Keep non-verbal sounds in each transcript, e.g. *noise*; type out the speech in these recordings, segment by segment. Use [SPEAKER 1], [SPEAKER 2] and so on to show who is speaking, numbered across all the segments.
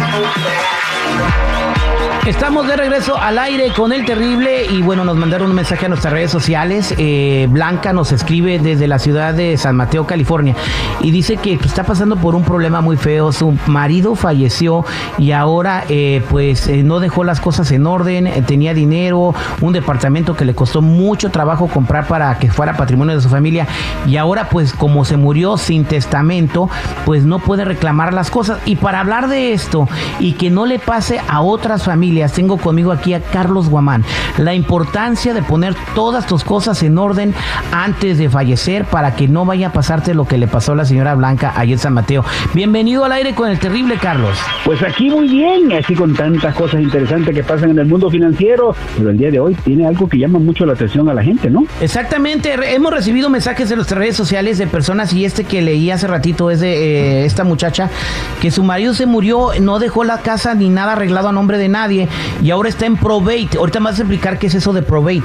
[SPEAKER 1] Música Estamos de regreso al aire con el terrible y bueno, nos mandaron un mensaje a nuestras redes sociales. Eh, Blanca nos escribe desde la ciudad de San Mateo, California, y dice que pues, está pasando por un problema muy feo. Su marido falleció y ahora eh, pues eh, no dejó las cosas en orden, tenía dinero, un departamento que le costó mucho trabajo comprar para que fuera patrimonio de su familia y ahora pues como se murió sin testamento, pues no puede reclamar las cosas. Y para hablar de esto y que no le pase a otras familias, tengo conmigo aquí a Carlos Guamán. La importancia de poner todas tus cosas en orden antes de fallecer para que no vaya a pasarte lo que le pasó a la señora Blanca ayer en San Mateo. Bienvenido al aire con el terrible Carlos.
[SPEAKER 2] Pues aquí muy bien, así con tantas cosas interesantes que pasan en el mundo financiero, pero el día de hoy tiene algo que llama mucho la atención a la gente, ¿no?
[SPEAKER 1] Exactamente, hemos recibido mensajes de nuestras redes sociales de personas y este que leí hace ratito es de eh, esta muchacha que su marido se murió, no dejó la casa ni nada arreglado a nombre de nadie y ahora está en probate. Ahorita me vas a explicar qué es eso de probate.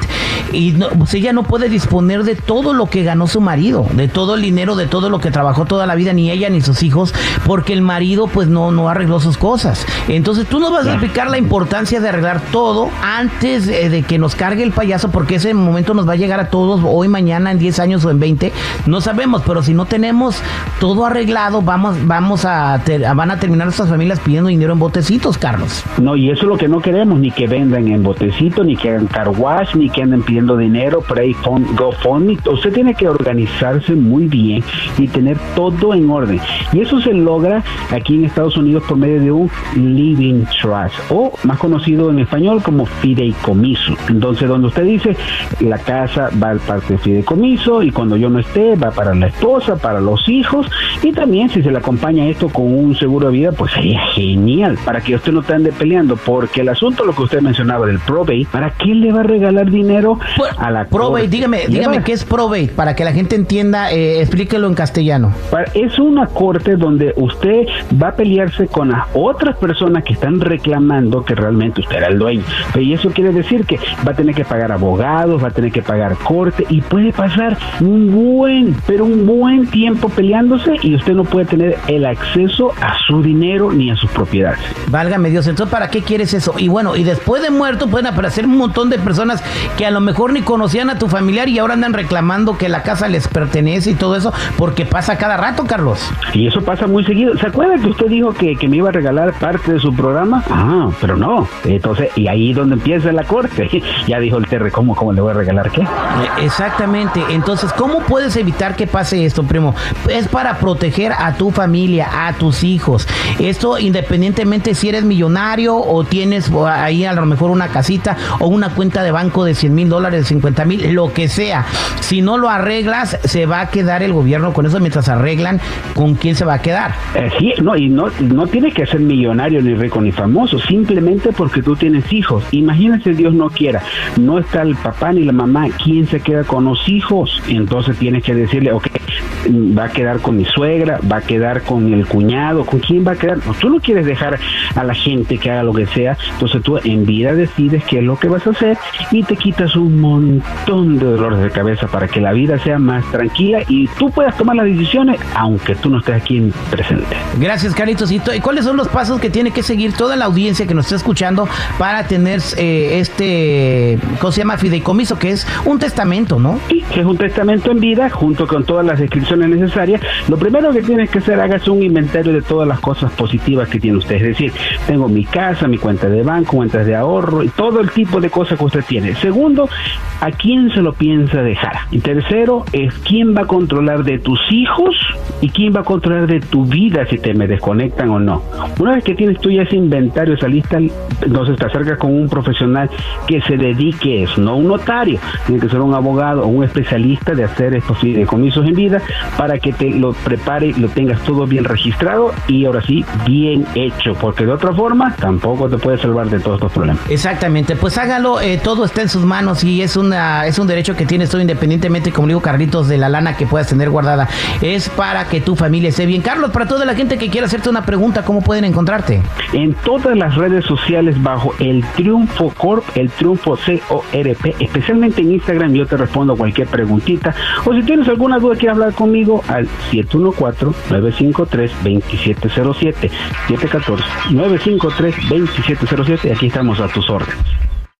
[SPEAKER 1] Y pues ella no puede disponer de todo lo que ganó su marido, de todo el dinero, de todo lo que trabajó toda la vida, ni ella ni sus hijos, porque el marido pues no, no arregló sus cosas. Entonces tú nos vas a explicar la importancia de arreglar todo antes de, que nos cargue el payaso, porque ese momento nos va a llegar a todos hoy, mañana, en 10 años o en 20. No sabemos, pero si no tenemos todo arreglado, vamos, vamos a, van a terminar nuestras familias pidiendo dinero en botecitos, Carlos.
[SPEAKER 2] No, y eso es lo que no queremos, ni que vendan en botecito, ni que hagan car wash, ni que anden pidiendo dinero, pray, fund, GoFundMe. Usted tiene que organizarse muy bien y tener todo en orden. Y eso se logra aquí en Estados Unidos por medio de un living trust, o más conocido en español como fideicomiso. Entonces, donde usted dice, la casa va al parte de fideicomiso y cuando yo no esté, va para la esposa, para los hijos, y también si se le acompaña esto con un seguro de vida, pues sería genial, para que usted no te ande peleando, porque que el asunto, lo que usted mencionaba del probate, ¿para qué le va a regalar dinero
[SPEAKER 1] pues, a la probate? Dígame, dígame qué es probate para que la gente entienda, eh, explíquelo en castellano.
[SPEAKER 2] Es una corte donde usted va a pelearse con las otras personas que están reclamando que realmente usted era el dueño. Y eso quiere decir que va a tener que pagar abogados, va a tener que pagar corte y puede pasar un buen, pero un buen tiempo peleándose y usted no puede tener el acceso a su dinero ni a sus propiedades.
[SPEAKER 1] Válgame Dios, entonces ¿para qué quieres eso? Y bueno, y después de muerto pueden aparecer un montón de personas que a lo mejor ni conocían a tu familiar y ahora andan reclamando que la casa les pertenece y todo eso, porque pasa cada rato, Carlos.
[SPEAKER 2] Y eso pasa muy seguido. ¿Se acuerda que usted dijo que, me iba a regalar parte de su programa? Ah, pero no. Entonces, y ahí donde empieza la corte. *laughs* ya dijo el Terre, ¿cómo, ¿cómo le voy a regalar qué? Eh,
[SPEAKER 1] exactamente. Entonces, ¿cómo puedes evitar que pase esto, primo? Es para proteger a tu familia, a tus hijos. Esto independientemente si eres millonario o tienes ahí a lo mejor una casita o una cuenta de banco de 100 mil dólares, 50 mil, lo que sea. Si no lo arreglas, se va a quedar el gobierno con eso mientras arreglan con quién se va a quedar.
[SPEAKER 2] Eh, sí, no, y no, no tienes que ser millonario ni rico ni famoso, simplemente porque tú tienes hijos. Imagínate, Dios no quiera, no está el papá ni la mamá, ¿quién se queda con los hijos? Entonces tienes que decirle, ok, va a quedar con mi suegra, va a quedar con el cuñado, ¿con quién va a quedar? tú no quieres dejar a la gente que haga lo que sea, entonces tú en vida decides qué es lo que vas a hacer y te quitas un montón de dolores de cabeza para que la vida sea más tranquila y tú puedas tomar las decisiones aunque tú no estés aquí presente.
[SPEAKER 1] Gracias, Carlitos. ¿Y cuáles son los pasos que tiene que seguir toda la audiencia que nos está escuchando para tener eh, este, ¿cómo se llama? Fideicomiso, que es un testamento, ¿no?
[SPEAKER 2] Sí, que es un testamento en vida junto con todas las descripciones necesarias. Lo primero que tienes que hacer, hagas un inventario de todas las cosas positivas que tiene usted. Es decir, tengo mi casa, mi cuenta de banco, cuentas de ahorro y todo el tipo de cosas que usted tiene. Segundo, ¿a quién se lo piensa dejar? Y tercero, es quién va a controlar de tus hijos y quién va a controlar de tu vida si te me desconectan o no. Una vez que tienes tú ya ese inventario, esa lista, entonces te acercas con un profesional que se dedique a eso, no un notario, tiene que ser un abogado o un especialista de hacer estos fideicomisos en vida para que te lo prepare, lo tengas todo bien registrado y ahora sí bien hecho, porque de otra forma tampoco te puede salvar de todos estos problemas.
[SPEAKER 1] Exactamente, pues hágalo, eh, todo está en sus manos y es una es un derecho que tienes tú independientemente, como digo Carlitos, de la lana que puedas tener guardada. Es para que tu familia esté bien. Carlos, para toda la gente que quiera hacerte una pregunta, ¿cómo pueden encontrarte?
[SPEAKER 2] En todas las redes sociales bajo el Triunfo Corp, el Triunfo C-O-R-P, especialmente en Instagram, yo te respondo cualquier preguntita. O si tienes alguna duda, quieres hablar conmigo al 714-953-2707. 714-953-2707. Aquí estamos a tus órdenes.